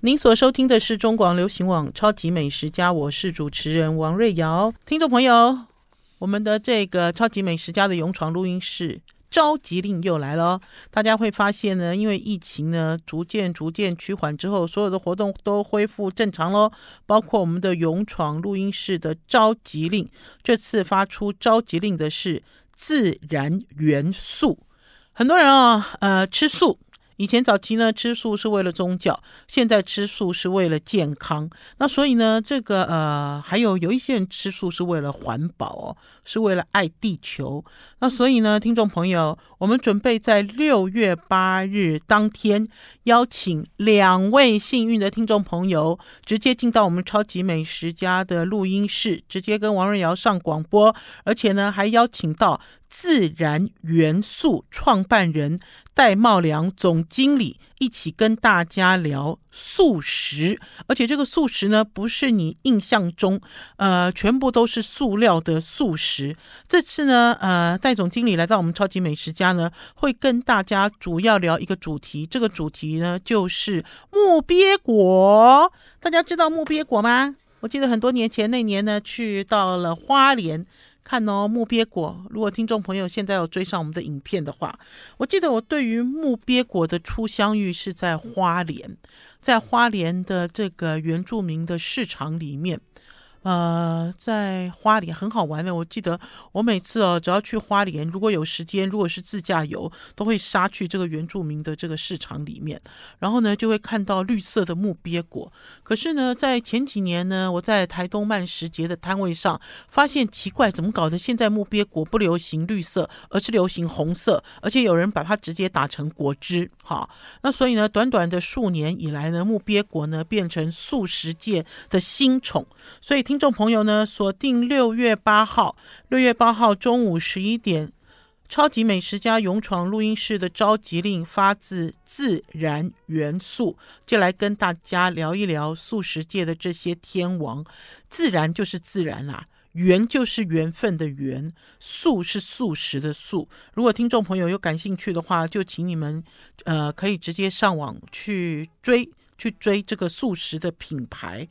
您所收听的是中广流行网《超级美食家》，我是主持人王瑞瑶。听众朋友，我们的这个《超级美食家》的勇闯录音室召集令又来了。大家会发现呢，因为疫情呢逐渐逐渐趋缓之后，所有的活动都恢复正常喽。包括我们的勇闯录音室的召集令，这次发出召集令的是自然元素。很多人啊，呃，吃素。以前早期呢，吃素是为了宗教，现在吃素是为了健康。那所以呢，这个呃，还有有一些人吃素是为了环保哦，是为了爱地球。那所以呢，听众朋友，我们准备在六月八日当天邀请两位幸运的听众朋友，直接进到我们超级美食家的录音室，直接跟王瑞瑶上广播，而且呢，还邀请到。自然元素创办人戴茂良总经理一起跟大家聊素食，而且这个素食呢，不是你印象中，呃，全部都是塑料的素食。这次呢，呃，戴总经理来到我们超级美食家呢，会跟大家主要聊一个主题，这个主题呢就是木鳖果。大家知道木鳖果吗？我记得很多年前那年呢，去到了花莲。看哦，木鳖果。如果听众朋友现在有追上我们的影片的话，我记得我对于木鳖果的初相遇是在花莲，在花莲的这个原住民的市场里面。呃，在花莲很好玩的。我记得我每次哦，只要去花莲，如果有时间，如果是自驾游，都会杀去这个原住民的这个市场里面，然后呢，就会看到绿色的木鳖果。可是呢，在前几年呢，我在台东慢食节的摊位上发现奇怪，怎么搞的？现在木鳖果不流行绿色，而是流行红色，而且有人把它直接打成果汁。好，那所以呢，短短的数年以来呢，木鳖果呢变成素食界的新宠，所以。听众朋友呢，锁定六月八号，六月八号中午十一点，超级美食家勇闯录音室的召集令发自自然元素，就来跟大家聊一聊素食界的这些天王。自然就是自然啦，缘就是缘分的缘，素是素食的素。如果听众朋友有感兴趣的话，就请你们呃可以直接上网去追去追这个素食的品牌。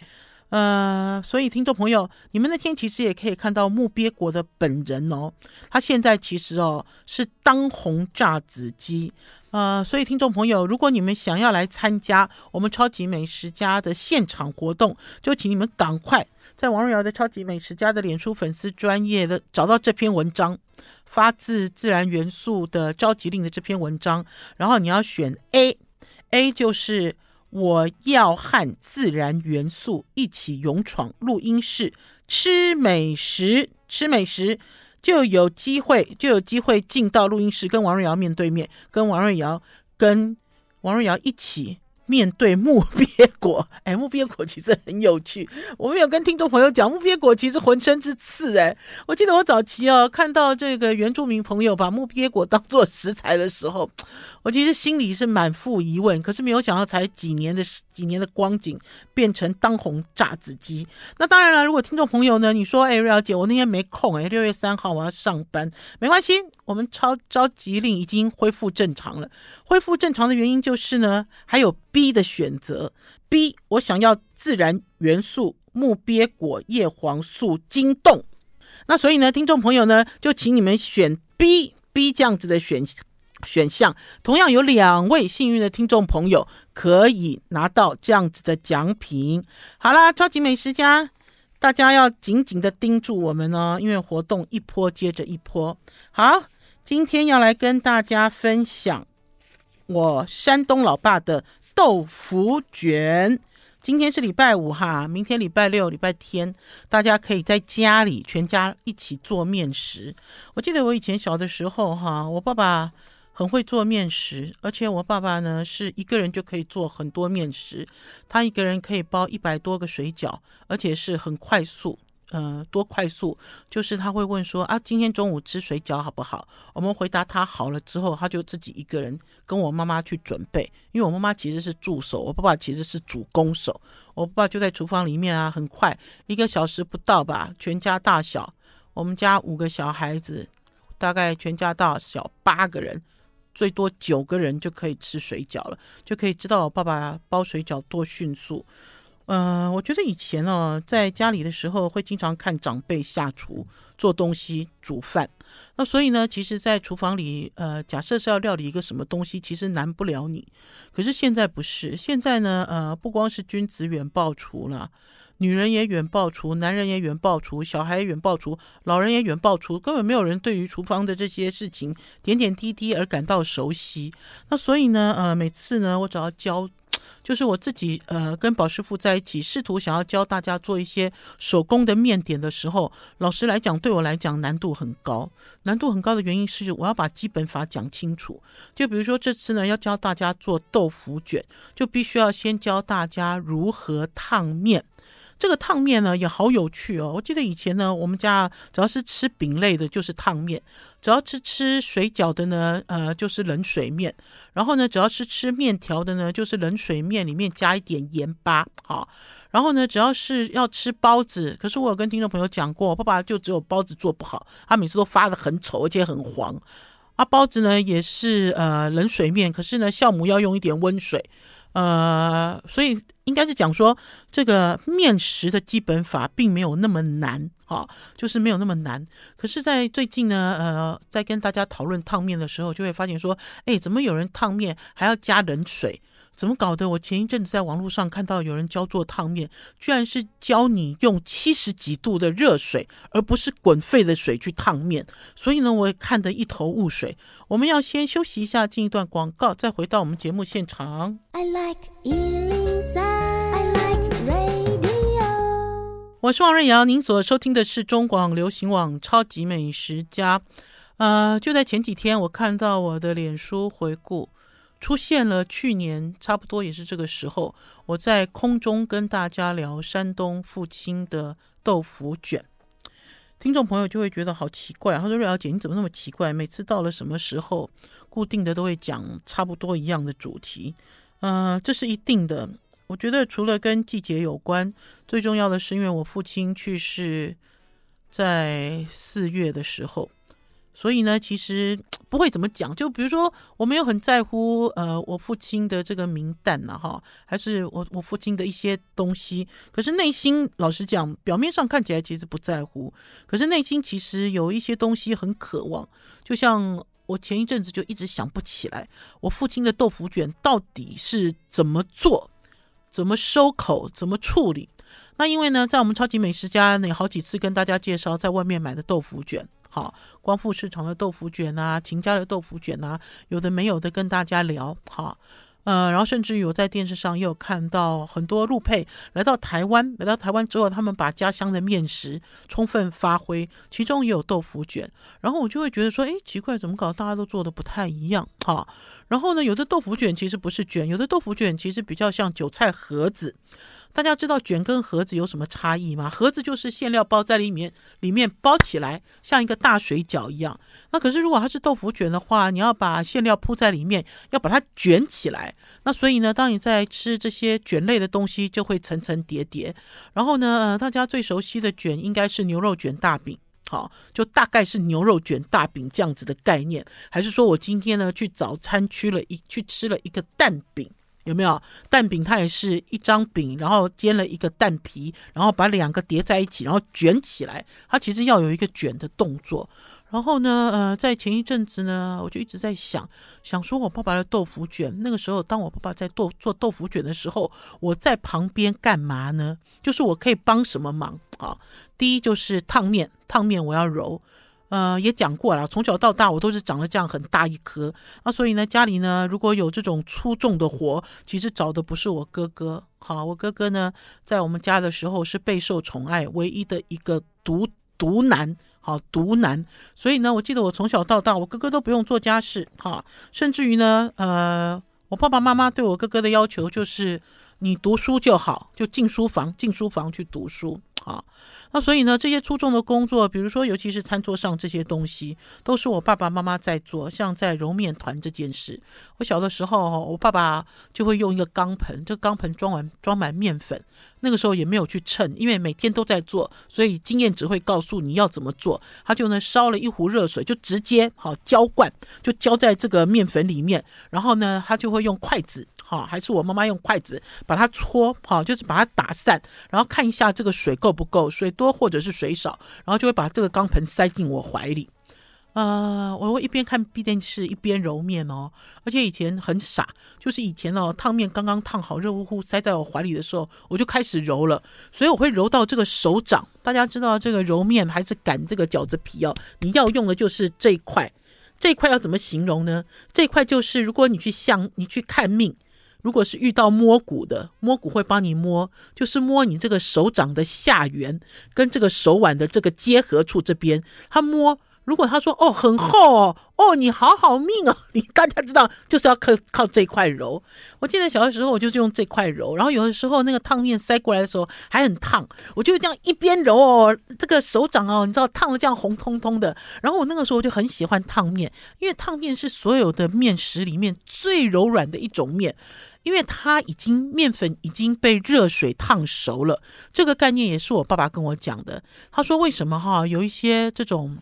呃，所以听众朋友，你们那天其实也可以看到木鳖果的本人哦。他现在其实哦是当红炸子鸡。呃，所以听众朋友，如果你们想要来参加我们超级美食家的现场活动，就请你们赶快在王瑞瑶的超级美食家的脸书粉丝专业的找到这篇文章，发自自然元素的召集令的这篇文章，然后你要选 A，A 就是。我要和自然元素一起勇闯录音室，吃美食，吃美食就有机会，就有机会进到录音室，跟王瑞瑶面对面，跟王瑞瑶，跟王瑞瑶一起。面对木鳖果，哎，木鳖果其实很有趣。我们有跟听众朋友讲，木鳖果其实浑身是刺。哎，我记得我早期哦，看到这个原住民朋友把木鳖果当做食材的时候，我其实心里是满腹疑问。可是没有想到，才几年的几年的光景，变成当红炸子鸡。那当然了，如果听众朋友呢，你说，哎，瑞瑶姐，我那天没空，哎，六月三号我要上班，没关系，我们超召集令已经恢复正常了。恢复正常的原因就是呢，还有。B 的选择，B 我想要自然元素木鳖果叶黄素筋冻，那所以呢，听众朋友呢，就请你们选 B B 这样子的选选项。同样有两位幸运的听众朋友可以拿到这样子的奖品。好啦，超级美食家，大家要紧紧的盯住我们哦，因为活动一波接着一波。好，今天要来跟大家分享我山东老爸的。豆腐卷，今天是礼拜五哈，明天礼拜六、礼拜天，大家可以在家里全家一起做面食。我记得我以前小的时候哈，我爸爸很会做面食，而且我爸爸呢是一个人就可以做很多面食，他一个人可以包一百多个水饺，而且是很快速。呃，多快速？就是他会问说啊，今天中午吃水饺好不好？我们回答他好了之后，他就自己一个人跟我妈妈去准备。因为我妈妈其实是助手，我爸爸其实是主攻手。我爸爸就在厨房里面啊，很快一个小时不到吧，全家大小，我们家五个小孩子，大概全家大小八个人，最多九个人就可以吃水饺了，就可以知道我爸爸包水饺多迅速。呃，我觉得以前呢，在家里的时候会经常看长辈下厨做东西、煮饭。那所以呢，其实，在厨房里，呃，假设是要料理一个什么东西，其实难不了你。可是现在不是，现在呢，呃，不光是君子远庖厨了，女人也远庖厨，男人也远庖厨，小孩也远庖厨，老人也远庖厨，根本没有人对于厨房的这些事情点点滴滴而感到熟悉。那所以呢，呃，每次呢，我只要教。就是我自己，呃，跟宝师傅在一起，试图想要教大家做一些手工的面点的时候，老实来讲，对我来讲难度很高。难度很高的原因是，我要把基本法讲清楚。就比如说这次呢，要教大家做豆腐卷，就必须要先教大家如何烫面。这个烫面呢也好有趣哦！我记得以前呢，我们家只要是吃饼类的，就是烫面；只要是吃水饺的呢，呃，就是冷水面。然后呢，只要是吃面条的呢，就是冷水面里面加一点盐巴，好。然后呢，只要是要吃包子，可是我有跟听众朋友讲过，爸爸就只有包子做不好，他每次都发得很丑，而且很黄。啊，包子呢也是呃冷水面，可是呢，酵母要用一点温水。呃，所以应该是讲说，这个面食的基本法并没有那么难，哈、哦，就是没有那么难。可是，在最近呢，呃，在跟大家讨论烫面的时候，就会发现说，哎，怎么有人烫面还要加冷水？怎么搞的？我前一阵子在网络上看到有人教做烫面，居然是教你用七十几度的热水，而不是滚沸的水去烫面。所以呢，我也看得一头雾水。我们要先休息一下，进一段广告，再回到我们节目现场。I like 103, I like radio。我是王瑞瑶，您所收听的是中广流行网《超级美食家》。呃，就在前几天，我看到我的脸书回顾。出现了去年差不多也是这个时候，我在空中跟大家聊山东父亲的豆腐卷，听众朋友就会觉得好奇怪。他说：“瑞瑶姐，你怎么那么奇怪？每次到了什么时候，固定的都会讲差不多一样的主题。”呃，这是一定的。我觉得除了跟季节有关，最重要的是因为我父亲去世在四月的时候。所以呢，其实不会怎么讲。就比如说，我没有很在乎，呃，我父亲的这个名旦呐，哈，还是我我父亲的一些东西。可是内心，老实讲，表面上看起来其实不在乎，可是内心其实有一些东西很渴望。就像我前一阵子就一直想不起来，我父亲的豆腐卷到底是怎么做、怎么收口、怎么处理。那因为呢，在我们超级美食家那，好几次跟大家介绍在外面买的豆腐卷。好，光复市场的豆腐卷啊，秦家的豆腐卷啊，有的没有的跟大家聊。好，呃，然后甚至有在电视上也有看到很多陆配来到台湾，来到台湾之后，他们把家乡的面食充分发挥，其中也有豆腐卷。然后我就会觉得说，哎，奇怪，怎么搞？大家都做的不太一样。好，然后呢，有的豆腐卷其实不是卷，有的豆腐卷其实比较像韭菜盒子。大家知道卷跟盒子有什么差异吗？盒子就是馅料包在里面，里面包起来像一个大水饺一样。那可是如果它是豆腐卷的话，你要把馅料铺在里面，要把它卷起来。那所以呢，当你在吃这些卷类的东西，就会层层叠叠。然后呢，大家最熟悉的卷应该是牛肉卷大饼，好，就大概是牛肉卷大饼这样子的概念。还是说我今天呢去早餐区了一去吃了一个蛋饼？有没有蛋饼？它也是一张饼，然后煎了一个蛋皮，然后把两个叠在一起，然后卷起来。它其实要有一个卷的动作。然后呢，呃，在前一阵子呢，我就一直在想，想说我爸爸的豆腐卷。那个时候，当我爸爸在做做豆腐卷的时候，我在旁边干嘛呢？就是我可以帮什么忙啊？第一就是烫面，烫面我要揉。呃，也讲过了，从小到大我都是长得这样很大一颗啊，所以呢，家里呢如果有这种粗重的活，其实找的不是我哥哥。好，我哥哥呢在我们家的时候是备受宠爱，唯一的一个独独男，好独男。所以呢，我记得我从小到大，我哥哥都不用做家事，哈，甚至于呢，呃，我爸爸妈妈对我哥哥的要求就是你读书就好，就进书房，进书房去读书。好。那所以呢，这些粗重的工作，比如说，尤其是餐桌上这些东西，都是我爸爸妈妈在做。像在揉面团这件事，我小的时候，我爸爸就会用一个钢盆，这个钢盆装完装满面粉。那个时候也没有去称，因为每天都在做，所以经验只会告诉你要怎么做。他就呢烧了一壶热水，就直接好浇灌，就浇在这个面粉里面。然后呢，他就会用筷子，好，还是我妈妈用筷子把它搓，好，就是把它打散，然后看一下这个水够不够，水多或者是水少，然后就会把这个钢盆塞进我怀里。呃，我会一边看电视一边揉面哦，而且以前很傻，就是以前哦，烫面刚刚烫好，热乎乎塞在我怀里的时候，我就开始揉了，所以我会揉到这个手掌。大家知道这个揉面还是擀这个饺子皮哦，你要用的就是这一块，这一块要怎么形容呢？这一块就是如果你去向，你去看命，如果是遇到摸骨的，摸骨会帮你摸，就是摸你这个手掌的下缘跟这个手腕的这个结合处这边，他摸。如果他说哦很厚哦哦你好好命哦，你大家知道就是要靠靠这块揉。我记得小的时候我就是用这块揉，然后有的时候那个烫面塞过来的时候还很烫，我就这样一边揉哦，这个手掌哦你知道烫得这样红彤彤的。然后我那个时候就很喜欢烫面，因为烫面是所有的面食里面最柔软的一种面，因为它已经面粉已经被热水烫熟了。这个概念也是我爸爸跟我讲的。他说为什么哈有一些这种。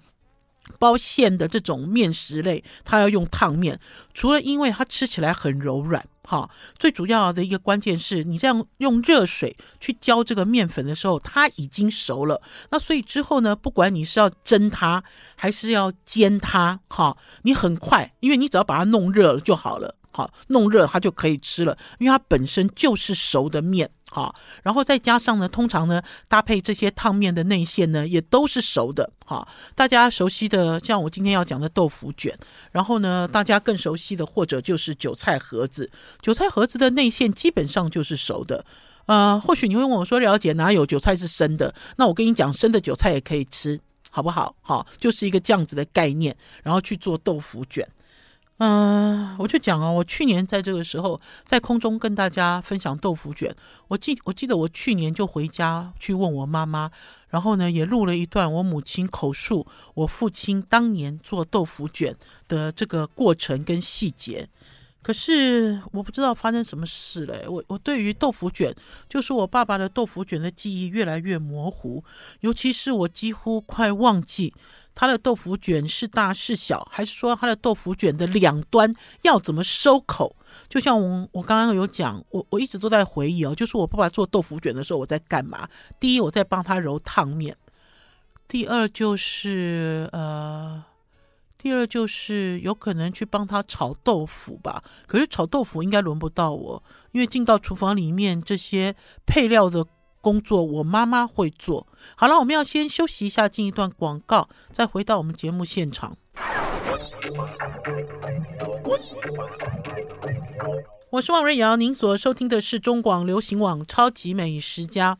包馅的这种面食类，它要用烫面，除了因为它吃起来很柔软，哈，最主要的一个关键是你这样用热水去浇这个面粉的时候，它已经熟了。那所以之后呢，不管你是要蒸它还是要煎它，哈，你很快，因为你只要把它弄热了就好了。好，弄热它就可以吃了，因为它本身就是熟的面。好，然后再加上呢，通常呢搭配这些烫面的内馅呢，也都是熟的。好，大家熟悉的，像我今天要讲的豆腐卷，然后呢，大家更熟悉的或者就是韭菜盒子，韭菜盒子的内馅基本上就是熟的。呃，或许你会问我说，了解哪有韭菜是生的？那我跟你讲，生的韭菜也可以吃，好不好？好，就是一个这样子的概念，然后去做豆腐卷。嗯、我就讲哦，我去年在这个时候在空中跟大家分享豆腐卷。我记我记得我去年就回家去问我妈妈，然后呢也录了一段我母亲口述我父亲当年做豆腐卷的这个过程跟细节。可是我不知道发生什么事了，我我对于豆腐卷，就是我爸爸的豆腐卷的记忆越来越模糊，尤其是我几乎快忘记。他的豆腐卷是大是小，还是说他的豆腐卷的两端要怎么收口？就像我我刚刚有讲，我我一直都在回忆哦，就是我爸爸做豆腐卷的时候我在干嘛？第一，我在帮他揉烫面；第二就是呃，第二就是有可能去帮他炒豆腐吧。可是炒豆腐应该轮不到我，因为进到厨房里面这些配料的。工作我妈妈会做。好了，我们要先休息一下，进一段广告，再回到我们节目现场。我是王瑞瑶，您所收听的是中广流行网《超级美食家》。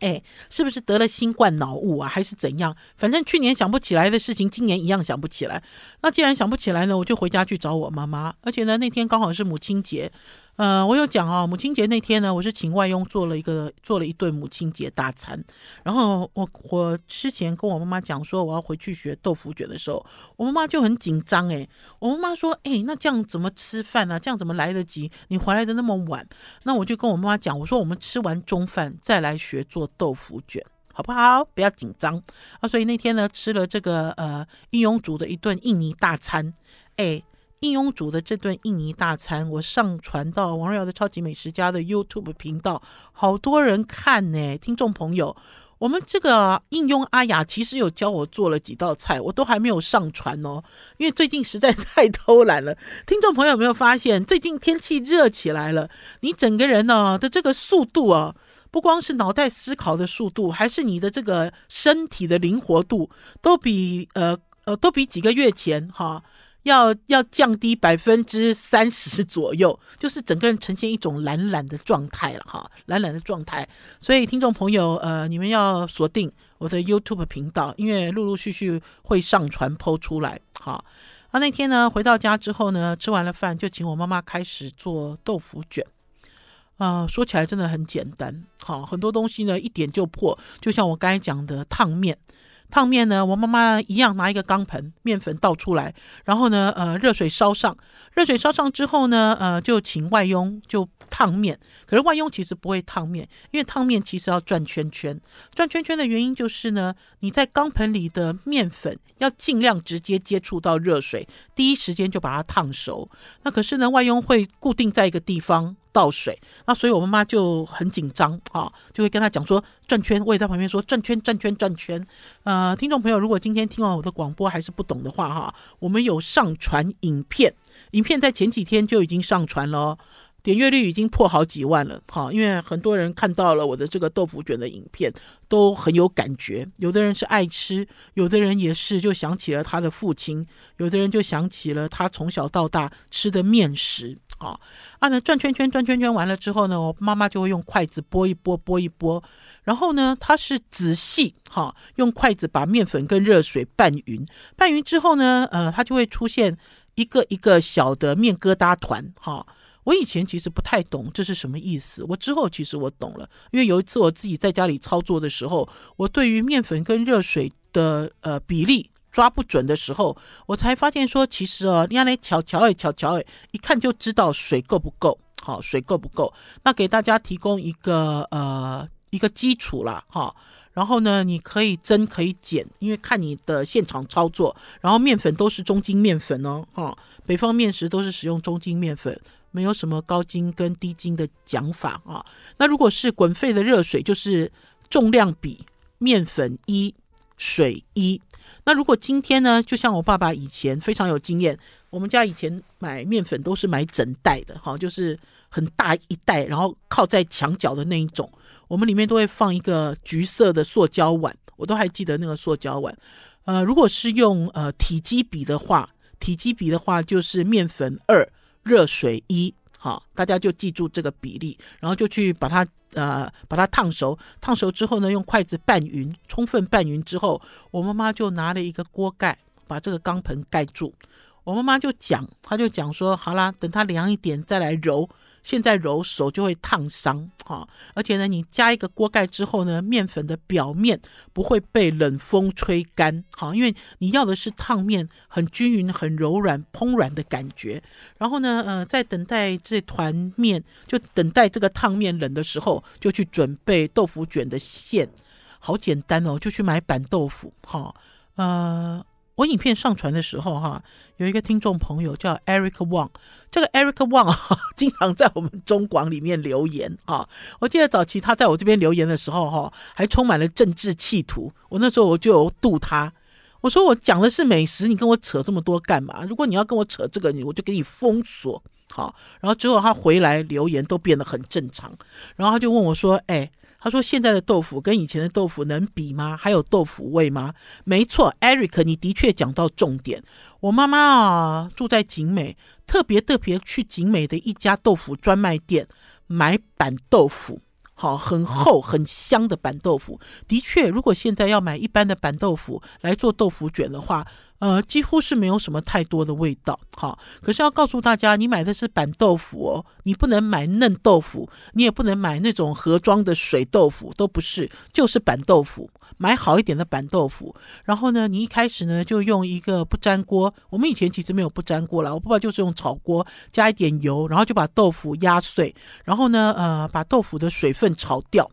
哎，是不是得了新冠脑雾啊，还是怎样？反正去年想不起来的事情，今年一样想不起来。那既然想不起来呢，我就回家去找我妈妈。而且呢，那天刚好是母亲节。呃，我有讲哦，母亲节那天呢，我是请外佣做了一个做了一顿母亲节大餐。然后我我之前跟我妈妈讲说我要回去学豆腐卷的时候，我妈妈就很紧张诶，我妈妈说：“诶，那这样怎么吃饭呢？这样怎么来得及？你回来的那么晚。”那我就跟我妈妈讲，我说：“我们吃完中饭再来学做豆腐卷，好不好？不要紧张啊。”所以那天呢，吃了这个呃印佣煮的一顿印尼大餐，诶。应用煮的这顿印尼大餐，我上传到王瑞瑶的超级美食家的 YouTube 频道，好多人看呢。听众朋友，我们这个应用阿雅其实有教我做了几道菜，我都还没有上传哦，因为最近实在太偷懒了。听众朋友有没有发现，最近天气热起来了，你整个人呢的这个速度啊，不光是脑袋思考的速度，还是你的这个身体的灵活度，都比呃呃都比几个月前哈。要要降低百分之三十左右，就是整个人呈现一种懒懒的状态了哈，懒懒的状态。所以听众朋友，呃，你们要锁定我的 YouTube 频道，因为陆陆续续会上传剖出来。好，那那天呢，回到家之后呢，吃完了饭就请我妈妈开始做豆腐卷。呃，说起来真的很简单，好，很多东西呢一点就破，就像我刚才讲的烫面。烫面呢，我妈妈一样拿一个钢盆，面粉倒出来，然后呢，呃，热水烧上，热水烧上之后呢，呃，就请外佣就烫面。可是外佣其实不会烫面，因为烫面其实要转圈圈。转圈圈的原因就是呢，你在钢盆里的面粉要尽量直接接触到热水，第一时间就把它烫熟。那可是呢，外佣会固定在一个地方。倒水，那所以我妈妈就很紧张啊，就会跟他讲说转圈，我也在旁边说转圈转圈转圈。呃，听众朋友，如果今天听完我的广播还是不懂的话哈，我们有上传影片，影片在前几天就已经上传了。点阅率已经破好几万了，哈，因为很多人看到了我的这个豆腐卷的影片，都很有感觉。有的人是爱吃，有的人也是就想起了他的父亲，有的人就想起了他从小到大吃的面食，啊，啊，那转圈圈转圈圈完了之后呢，我妈妈就会用筷子拨一拨，拨一拨，然后呢，她是仔细哈，用筷子把面粉跟热水拌匀，拌匀之后呢，呃，它就会出现一个一个小的面疙瘩团，哈。我以前其实不太懂这是什么意思，我之后其实我懂了，因为有一次我自己在家里操作的时候，我对于面粉跟热水的呃比例抓不准的时候，我才发现说，其实哦，你来瞧瞧哎，瞧瞧哎，一看就知道水够不够，好，水够不够，那给大家提供一个呃一个基础啦，哈，然后呢，你可以增可以减，因为看你的现场操作，然后面粉都是中筋面粉哦，哈，北方面食都是使用中筋面粉。没有什么高筋跟低筋的讲法啊。那如果是滚沸的热水，就是重量比面粉一水一。那如果今天呢，就像我爸爸以前非常有经验，我们家以前买面粉都是买整袋的，哈，就是很大一袋，然后靠在墙角的那一种。我们里面都会放一个橘色的塑胶碗，我都还记得那个塑胶碗。呃，如果是用呃体积比的话，体积比的话就是面粉二。热水一，好，大家就记住这个比例，然后就去把它呃把它烫熟，烫熟之后呢，用筷子拌匀，充分拌匀之后，我妈妈就拿了一个锅盖，把这个钢盆盖住。我妈妈就讲，她就讲说，好啦，等它凉一点再来揉。现在揉手就会烫伤，哈，而且呢，你加一个锅盖之后呢，面粉的表面不会被冷风吹干，好，因为你要的是烫面很均匀、很柔软、蓬软的感觉。然后呢，呃，在等待这团面，就等待这个烫面冷的时候，就去准备豆腐卷的馅，好简单哦，就去买板豆腐，哈，呃。我影片上传的时候，哈，有一个听众朋友叫 Eric Wang，这个 Eric Wang 啊，经常在我们中广里面留言啊。我记得早期他在我这边留言的时候，哈，还充满了政治企图。我那时候我就有度他，我说我讲的是美食，你跟我扯这么多干嘛？如果你要跟我扯这个，你我就给你封锁。好，然后之后他回来留言都变得很正常，然后他就问我说：“哎。”他说：“现在的豆腐跟以前的豆腐能比吗？还有豆腐味吗？”没错，Eric，你的确讲到重点。我妈妈啊，住在景美，特别特别去景美的一家豆腐专卖店买板豆腐。好，很厚很香的板豆腐。的确，如果现在要买一般的板豆腐来做豆腐卷的话，呃，几乎是没有什么太多的味道。好，可是要告诉大家，你买的是板豆腐哦，你不能买嫩豆腐，你也不能买那种盒装的水豆腐，都不是，就是板豆腐。买好一点的板豆腐，然后呢，你一开始呢就用一个不粘锅。我们以前其实没有不粘锅啦，我爸爸就是用炒锅，加一点油，然后就把豆腐压碎，然后呢，呃，把豆腐的水分炒掉。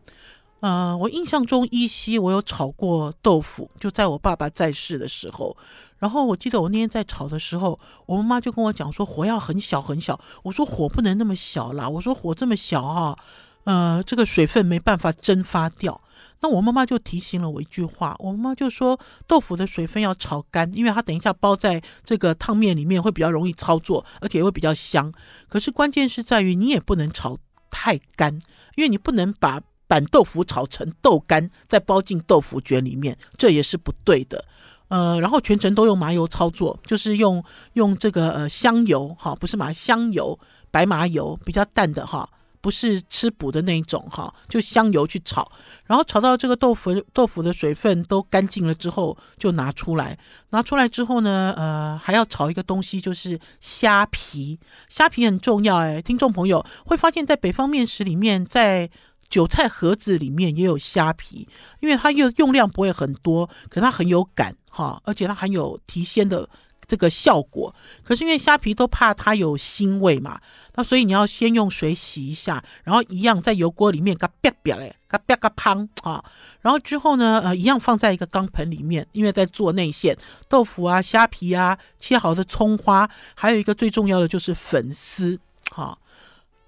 呃，我印象中依稀我有炒过豆腐，就在我爸爸在世的时候。然后我记得我那天在炒的时候，我妈妈就跟我讲说火要很小很小。我说火不能那么小啦，我说火这么小哈，呃，这个水分没办法蒸发掉。那我妈妈就提醒了我一句话，我妈妈就说豆腐的水分要炒干，因为它等一下包在这个烫面里面会比较容易操作，而且会比较香。可是关键是在于你也不能炒太干，因为你不能把板豆腐炒成豆干再包进豆腐卷里面，这也是不对的。呃，然后全程都用麻油操作，就是用用这个呃香油哈，不是麻香油，白麻油比较淡的哈。不是吃补的那一种哈，就香油去炒，然后炒到这个豆腐豆腐的水分都干净了之后，就拿出来。拿出来之后呢，呃，还要炒一个东西，就是虾皮。虾皮很重要哎，听众朋友会发现，在北方面食里面，在韭菜盒子里面也有虾皮，因为它又用量不会很多，可它很有感哈，而且它含有提鲜的这个效果。可是因为虾皮都怕它有腥味嘛，那所以你要先用水洗一下，然后一样在油锅里面嘎煸煸哎，嘎煸嘎胖啊，然后之后呢，呃，一样放在一个钢盆里面，因为在做内馅，豆腐啊、虾皮啊、切好的葱花，还有一个最重要的就是粉丝，哈。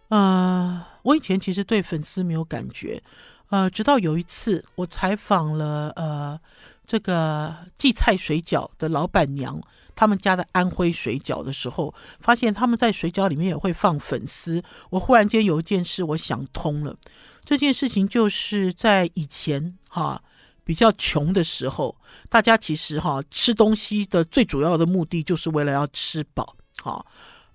呃，我以前其实对粉丝没有感觉，呃，直到有一次我采访了呃这个荠菜水饺的老板娘，他们家的安徽水饺的时候，发现他们在水饺里面也会放粉丝。我忽然间有一件事我想通了，这件事情就是在以前哈比较穷的时候，大家其实哈吃东西的最主要的目的就是为了要吃饱，哈。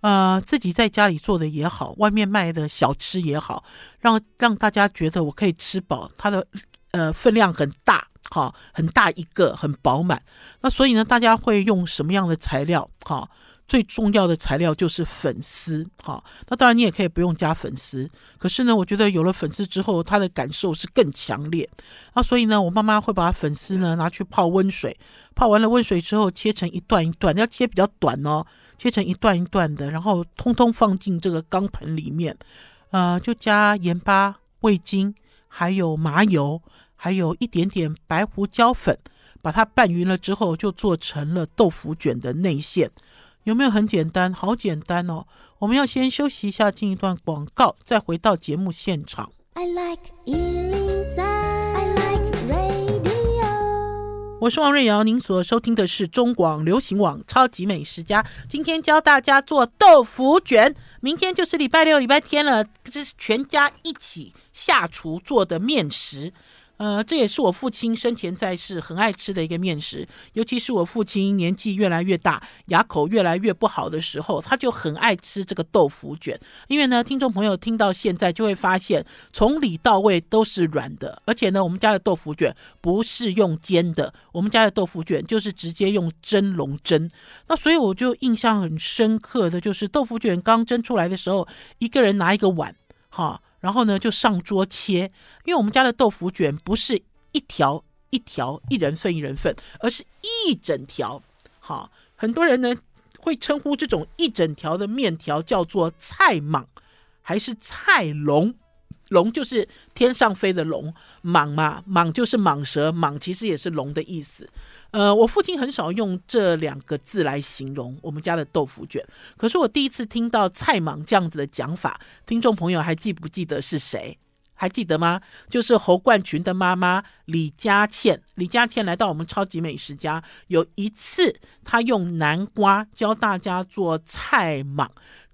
呃，自己在家里做的也好，外面卖的小吃也好，让让大家觉得我可以吃饱，它的呃分量很大，哈，很大一个，很饱满。那所以呢，大家会用什么样的材料？哈，最重要的材料就是粉丝，哈。那当然你也可以不用加粉丝，可是呢，我觉得有了粉丝之后，它的感受是更强烈。那所以呢，我妈妈会把粉丝呢拿去泡温水，泡完了温水之后，切成一段一段，要切比较短哦。切成一段一段的，然后通通放进这个钢盆里面，呃，就加盐巴、味精，还有麻油，还有一点点白胡椒粉，把它拌匀了之后，就做成了豆腐卷的内馅。有没有很简单？好简单哦！我们要先休息一下，进一段广告，再回到节目现场。我是王瑞瑶，您所收听的是中广流行网《超级美食家》。今天教大家做豆腐卷，明天就是礼拜六、礼拜天了，这是全家一起下厨做的面食。呃，这也是我父亲生前在世很爱吃的一个面食，尤其是我父亲年纪越来越大，牙口越来越不好的时候，他就很爱吃这个豆腐卷。因为呢，听众朋友听到现在就会发现，从里到外都是软的，而且呢，我们家的豆腐卷不是用煎的，我们家的豆腐卷就是直接用蒸笼蒸。那所以我就印象很深刻的就是豆腐卷刚蒸出来的时候，一个人拿一个碗，哈。然后呢，就上桌切，因为我们家的豆腐卷不是一条一条一人份一人份，而是一整条。好，很多人呢会称呼这种一整条的面条叫做菜蟒，还是菜龙？龙就是天上飞的龙，蟒嘛，蟒就是蟒蛇，蟒其实也是龙的意思。呃，我父亲很少用这两个字来形容我们家的豆腐卷，可是我第一次听到菜蟒这样子的讲法，听众朋友还记不记得是谁？还记得吗？就是侯冠群的妈妈李佳倩。李佳倩来到我们超级美食家，有一次她用南瓜教大家做菜蟒，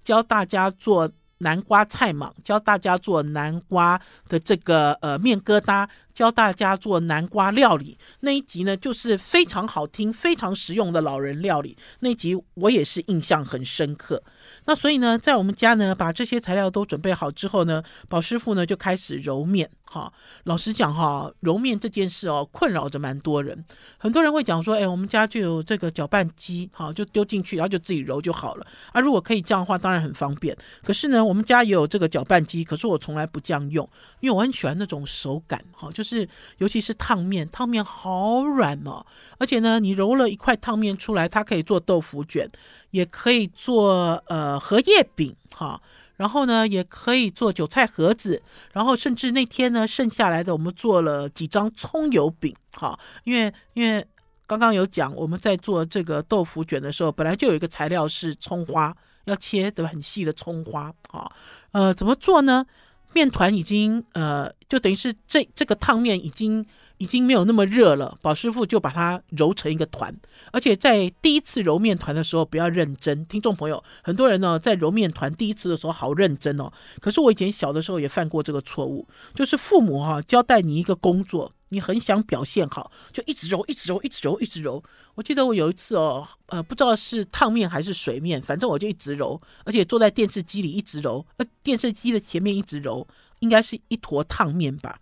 教大家做。南瓜菜蟒，教大家做南瓜的这个呃面疙瘩，教大家做南瓜料理。那一集呢，就是非常好听、非常实用的老人料理。那集我也是印象很深刻。那所以呢，在我们家呢，把这些材料都准备好之后呢，宝师傅呢就开始揉面。哈，老实讲哈，揉面这件事哦，困扰着蛮多人。很多人会讲说，哎，我们家就有这个搅拌机，好，就丢进去，然后就自己揉就好了。啊，如果可以这样的话，当然很方便。可是呢，我们家也有这个搅拌机，可是我从来不这样用，因为我很喜欢那种手感，哈，就是是尤其是烫面，烫面好软哦，而且呢，你揉了一块烫面出来，它可以做豆腐卷。也可以做呃荷叶饼哈，然后呢也可以做韭菜盒子，然后甚至那天呢剩下来的我们做了几张葱油饼哈，因为因为刚刚有讲我们在做这个豆腐卷的时候，本来就有一个材料是葱花，要切对吧很细的葱花啊，呃怎么做呢？面团已经呃就等于是这这个烫面已经。已经没有那么热了，宝师傅就把它揉成一个团。而且在第一次揉面团的时候，不要认真。听众朋友，很多人呢在揉面团第一次的时候好认真哦。可是我以前小的时候也犯过这个错误，就是父母哈交代你一个工作，你很想表现好，就一直揉，一直揉，一直揉，一直揉。我记得我有一次哦，呃，不知道是烫面还是水面，反正我就一直揉，而且坐在电视机里一直揉，呃，电视机的前面一直揉，应该是一坨烫面吧。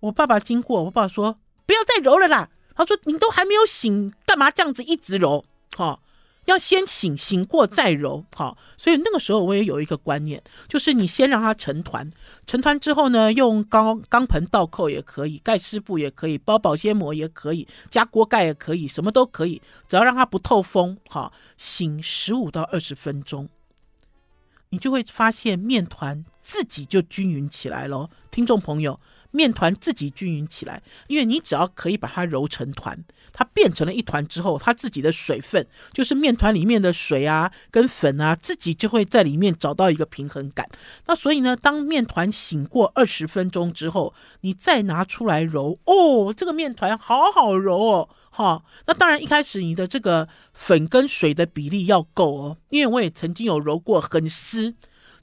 我爸爸经过，我爸爸说：“不要再揉了啦。”他说：“你都还没有醒，干嘛这样子一直揉？”哈。要先醒，醒过再揉，好，所以那个时候我也有一个观念，就是你先让它成团，成团之后呢，用钢钢盆倒扣也可以，盖湿布也可以，包保鲜膜也可以，加锅盖也可以，什么都可以，只要让它不透风，好，醒十五到二十分钟，你就会发现面团自己就均匀起来了，听众朋友。面团自己均匀起来，因为你只要可以把它揉成团，它变成了一团之后，它自己的水分，就是面团里面的水啊跟粉啊，自己就会在里面找到一个平衡感。那所以呢，当面团醒过二十分钟之后，你再拿出来揉，哦，这个面团好好揉哦，哈。那当然一开始你的这个粉跟水的比例要够哦，因为我也曾经有揉过很湿，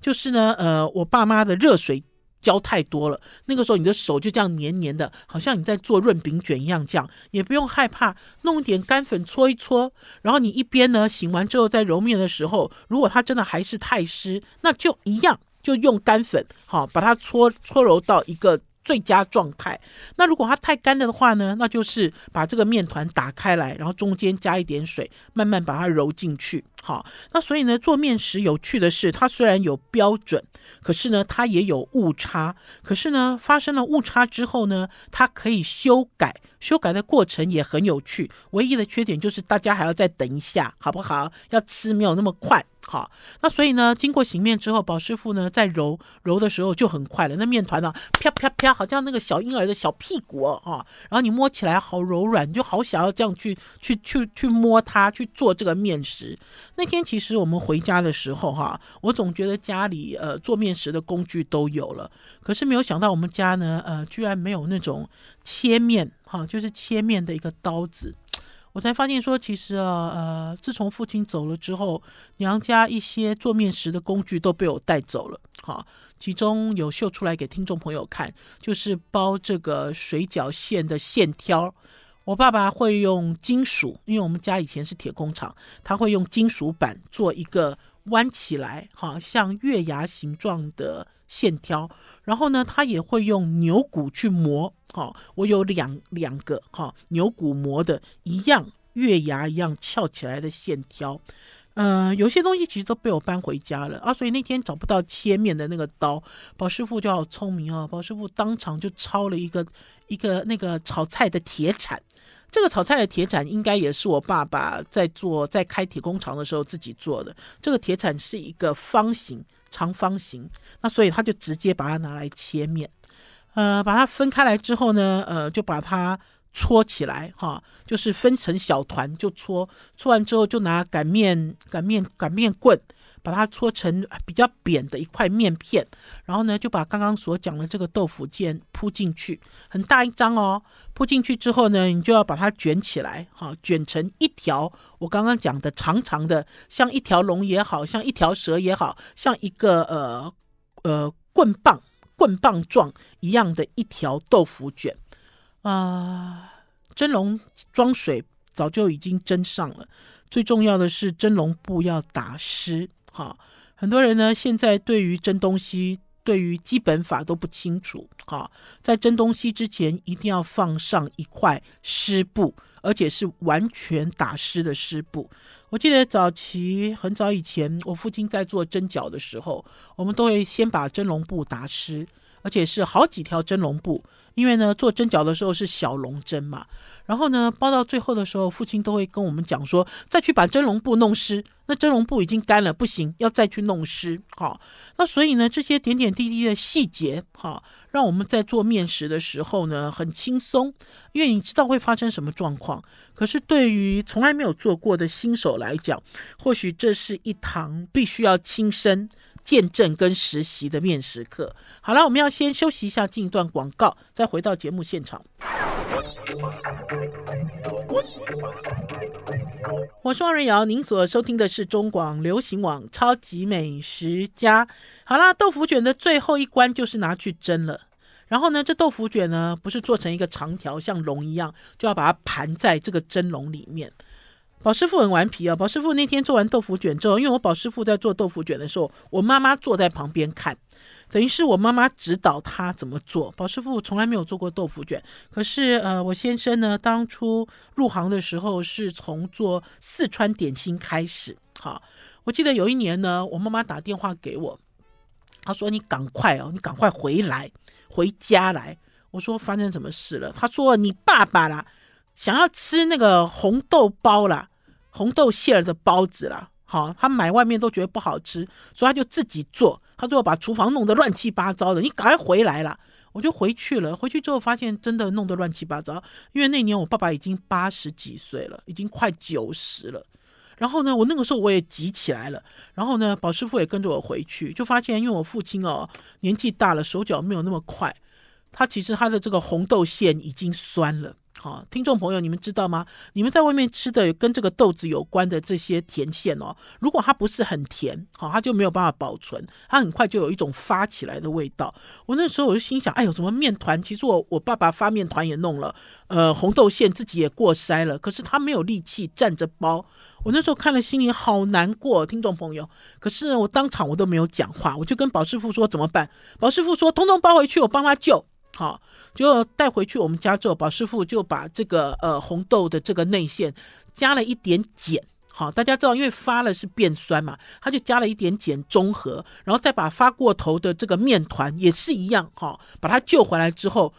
就是呢，呃，我爸妈的热水。胶太多了，那个时候你的手就这样黏黏的，好像你在做润饼卷一样，这样也不用害怕，弄一点干粉搓一搓，然后你一边呢醒完之后再揉面的时候，如果它真的还是太湿，那就一样，就用干粉好把它搓搓揉到一个。最佳状态。那如果它太干了的话呢？那就是把这个面团打开来，然后中间加一点水，慢慢把它揉进去。好，那所以呢，做面食有趣的是，它虽然有标准，可是呢，它也有误差。可是呢，发生了误差之后呢，它可以修改。修改的过程也很有趣，唯一的缺点就是大家还要再等一下，好不好？要吃没有那么快，好。那所以呢，经过醒面之后，宝师傅呢在揉揉的时候就很快了。那面团呢，啪啪啪，好像那个小婴儿的小屁股哦，啊，然后你摸起来好柔软，你就好想要这样去去去去摸它，去做这个面食。那天其实我们回家的时候哈，我总觉得家里呃做面食的工具都有了，可是没有想到我们家呢呃居然没有那种切面。哈，就是切面的一个刀子，我才发现说，其实啊，呃，自从父亲走了之后，娘家一些做面食的工具都被我带走了。好，其中有秀出来给听众朋友看，就是包这个水饺馅的馅挑，我爸爸会用金属，因为我们家以前是铁工厂，他会用金属板做一个弯起来，好像月牙形状的线挑。然后呢，他也会用牛骨去磨，哈、我有两两个哈、牛骨磨的一样月牙一样翘起来的线条，呃，有些东西其实都被我搬回家了啊，所以那天找不到切面的那个刀，宝师傅就好聪明啊，宝师傅当场就抄了一个一个那个炒菜的铁铲，这个炒菜的铁铲应该也是我爸爸在做在开铁工厂的时候自己做的，这个铁铲是一个方形。长方形，那所以他就直接把它拿来切面，呃，把它分开来之后呢，呃，就把它搓起来，哈，就是分成小团就搓，搓完之后就拿擀面、擀面、擀面棍。把它搓成比较扁的一块面片，然后呢，就把刚刚所讲的这个豆腐腱铺进去，很大一张哦。铺进去之后呢，你就要把它卷起来，好，卷成一条。我刚刚讲的长长的，像一条龙也好，像一条蛇也好，像一个呃呃棍棒棍棒状一样的一条豆腐卷啊、蒸笼装水早就已经蒸上了，最重要的是蒸笼布要打湿。好，很多人呢，现在对于蒸东西，对于基本法都不清楚。好，在蒸东西之前，一定要放上一块湿布，而且是完全打湿的湿布。我记得早期很早以前，我父亲在做蒸饺的时候，我们都会先把蒸笼布打湿，而且是好几条蒸笼布，因为呢，做蒸饺的时候是小笼蒸嘛。然后呢，包到最后的时候，父亲都会跟我们讲说，再去把蒸笼布弄湿。那蒸笼布已经干了，不行，要再去弄湿。好，那所以呢，这些点点滴滴的细节，好，让我们在做面食的时候呢，很轻松，因为你知道会发生什么状况。可是对于从来没有做过的新手来讲，或许这是一堂必须要亲身见证跟实习的面食课。好了，我们要先休息一下，进一段广告，再回到节目现场。我是王瑞瑶，您所收听的是中广流行网《超级美食家》。好啦，豆腐卷的最后一关就是拿去蒸了。然后呢，这豆腐卷呢，不是做成一个长条，像龙一样，就要把它盘在这个蒸笼里面。宝师傅很顽皮啊！宝师傅那天做完豆腐卷之后，因为我宝师傅在做豆腐卷的时候，我妈妈坐在旁边看，等于是我妈妈指导他怎么做。宝师傅从来没有做过豆腐卷，可是呃，我先生呢，当初入行的时候是从做四川点心开始。好，我记得有一年呢，我妈妈打电话给我，她说：“你赶快哦，你赶快回来，回家来。”我说：“发生什么事了？”她说：“你爸爸啦，想要吃那个红豆包啦。”红豆馅儿的包子啦，好，他买外面都觉得不好吃，所以他就自己做。他最后把厨房弄得乱七八糟的。你赶快回来了，我就回去了。回去之后发现真的弄得乱七八糟，因为那年我爸爸已经八十几岁了，已经快九十了。然后呢，我那个时候我也急起来了。然后呢，宝师傅也跟着我回去，就发现因为我父亲哦年纪大了，手脚没有那么快，他其实他的这个红豆馅已经酸了。好，听众朋友，你们知道吗？你们在外面吃的跟这个豆子有关的这些甜馅哦，如果它不是很甜，好，它就没有办法保存，它很快就有一种发起来的味道。我那时候我就心想，哎呦，什么面团？其实我我爸爸发面团也弄了，呃，红豆馅自己也过筛了，可是他没有力气站着包。我那时候看了心里好难过，听众朋友。可是呢，我当场我都没有讲话，我就跟宝师傅说怎么办？宝师傅说，通通包回去，我帮他救。好。就带回去我们家之后，宝师傅就把这个呃红豆的这个内馅加了一点碱，好，大家知道，因为发了是变酸嘛，他就加了一点碱中和，然后再把发过头的这个面团也是一样，哈，把它救回来之后，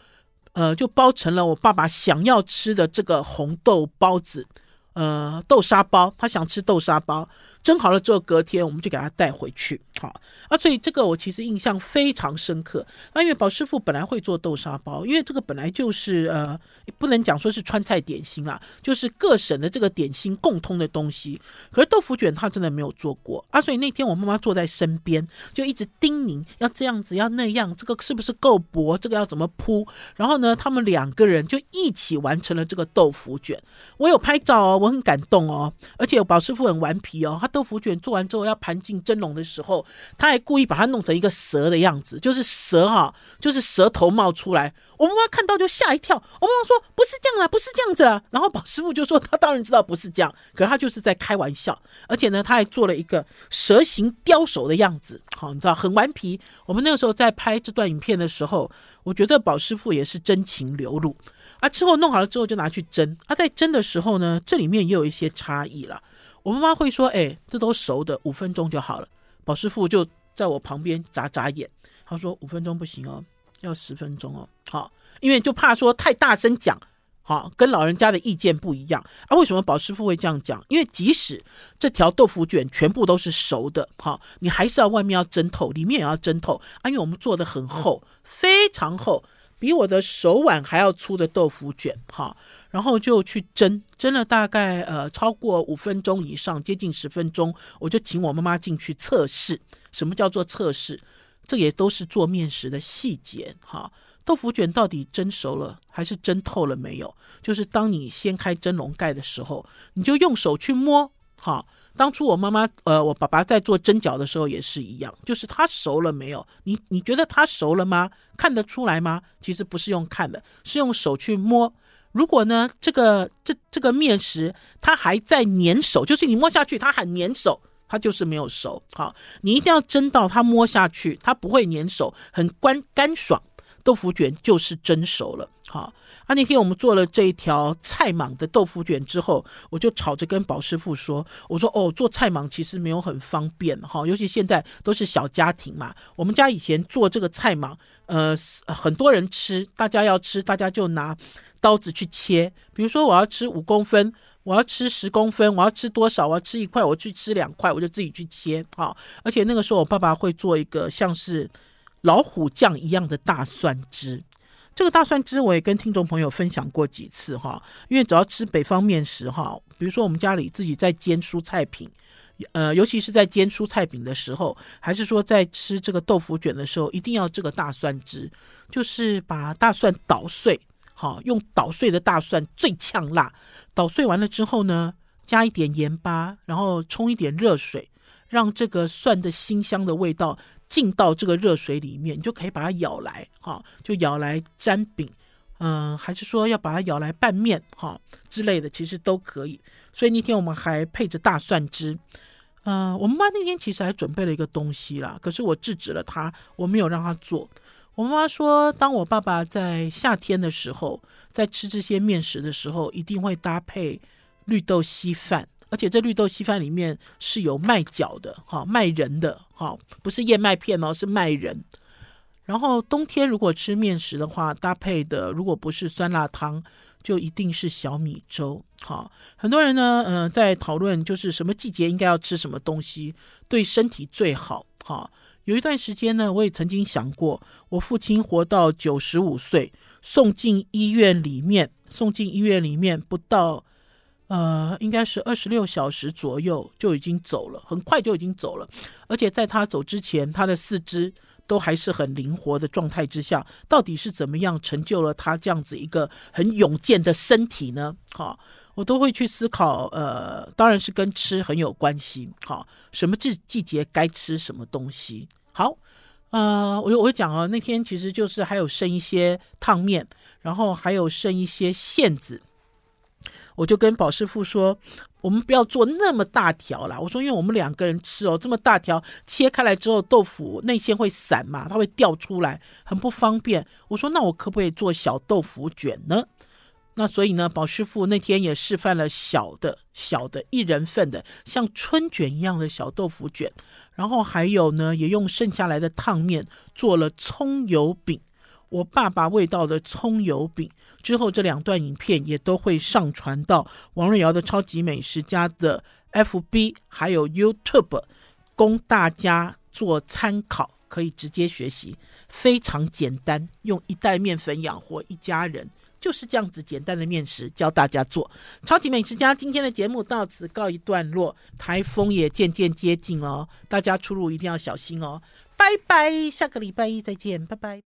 呃，就包成了我爸爸想要吃的这个红豆包子，呃，豆沙包，他想吃豆沙包。蒸好了之后，隔天我们就给他带回去。好啊，所以这个我其实印象非常深刻。那因为宝师傅本来会做豆沙包，因为这个本来就是呃，不能讲说是川菜点心啦，就是各省的这个点心共通的东西。可是豆腐卷他真的没有做过啊，所以那天我妈妈坐在身边，就一直叮咛要这样子，要那样，这个是不是够薄？这个要怎么铺？然后呢，他们两个人就一起完成了这个豆腐卷。我有拍照哦，我很感动哦，而且宝师傅很顽皮哦，他。豆腐卷做完之后要盘进蒸笼的时候，他还故意把它弄成一个蛇的样子，就是蛇哈，就是舌头冒出来。我妈妈看到就吓一跳。我妈妈说：“不是这样啊，不是这样子啊。”然后宝师傅就说：“他当然知道不是这样，可是他就是在开玩笑。而且呢，他还做了一个蛇形刁手的样子，好，你知道很顽皮。我们那个时候在拍这段影片的时候，我觉得宝师傅也是真情流露。啊，之后弄好了之后就拿去蒸。啊，在蒸的时候呢，这里面也有一些差异了。”我妈妈会说：“哎，这都熟的，五分钟就好了。”宝师傅就在我旁边眨眨眼，他说：“五分钟不行哦，要十分钟哦。”好，因为就怕说太大声讲，好，跟老人家的意见不一样。啊，为什么宝师傅会这样讲？因为即使这条豆腐卷全部都是熟的，好，你还是要外面要蒸透，里面也要蒸透啊。因为我们做的很厚，非常厚，比我的手腕还要粗的豆腐卷，好。然后就去蒸，蒸了大概呃超过五分钟以上，接近十分钟，我就请我妈妈进去测试。什么叫做测试？这也都是做面食的细节哈。豆腐卷到底蒸熟了还是蒸透了没有？就是当你掀开蒸笼盖的时候，你就用手去摸哈。当初我妈妈呃我爸爸在做蒸饺的时候也是一样，就是它熟了没有？你你觉得它熟了吗？看得出来吗？其实不是用看的，是用手去摸。如果呢，这个这这个面食它还在粘手，就是你摸下去它很粘手，它就是没有熟。好，你一定要蒸到它摸下去，它不会粘手，很干干爽，豆腐卷就是蒸熟了。好，啊，那天我们做了这一条菜蟒的豆腐卷之后，我就吵着跟宝师傅说：“我说哦，做菜蟒其实没有很方便哈，尤其现在都是小家庭嘛。我们家以前做这个菜蟒，呃，很多人吃，大家要吃，大家就拿。”刀子去切，比如说我要吃五公分，我要吃十公分，我要吃多少？我要吃一块，我去吃两块，我就自己去切。好，而且那个时候我爸爸会做一个像是老虎酱一样的大蒜汁。这个大蒜汁我也跟听众朋友分享过几次哈，因为只要吃北方面食哈，比如说我们家里自己在煎蔬菜饼，呃，尤其是在煎蔬菜饼的时候，还是说在吃这个豆腐卷的时候，一定要这个大蒜汁，就是把大蒜捣碎。好，用捣碎的大蒜最呛辣，捣碎完了之后呢，加一点盐巴，然后冲一点热水，让这个蒜的辛香的味道进到这个热水里面，你就可以把它舀来，哈，就舀来沾饼，嗯，还是说要把它舀来拌面，哈之类的，其实都可以。所以那天我们还配着大蒜汁，嗯，我妈妈那天其实还准备了一个东西啦，可是我制止了她，我没有让她做。我妈妈说，当我爸爸在夏天的时候，在吃这些面食的时候，一定会搭配绿豆稀饭，而且这绿豆稀饭里面是有麦角的，哈，麦仁的，哈，不是燕麦片哦，是麦仁。然后冬天如果吃面食的话，搭配的如果不是酸辣汤，就一定是小米粥。哈，很多人呢，嗯、在讨论就是什么季节应该要吃什么东西对身体最好，哈。有一段时间呢，我也曾经想过，我父亲活到九十五岁，送进医院里面，送进医院里面不到，呃，应该是二十六小时左右就已经走了，很快就已经走了。而且在他走之前，他的四肢都还是很灵活的状态之下，到底是怎么样成就了他这样子一个很勇健的身体呢？好。我都会去思考，呃，当然是跟吃很有关系。好，什么季季节该吃什么东西？好，呃，我我讲哦，那天其实就是还有剩一些烫面，然后还有剩一些馅子，我就跟宝师傅说，我们不要做那么大条啦。我说，因为我们两个人吃哦，这么大条切开来之后，豆腐内馅会散嘛，它会掉出来，很不方便。我说，那我可不可以做小豆腐卷呢？那所以呢，宝师傅那天也示范了小的、小的一人份的，像春卷一样的小豆腐卷，然后还有呢，也用剩下来的烫面做了葱油饼，我爸爸味道的葱油饼。之后这两段影片也都会上传到王瑞瑶的超级美食家的 FB 还有 YouTube，供大家做参考，可以直接学习，非常简单，用一袋面粉养活一家人。就是这样子简单的面食教大家做，超级美食家今天的节目到此告一段落，台风也渐渐接近了哦，大家出入一定要小心哦，拜拜，下个礼拜一再见，拜拜。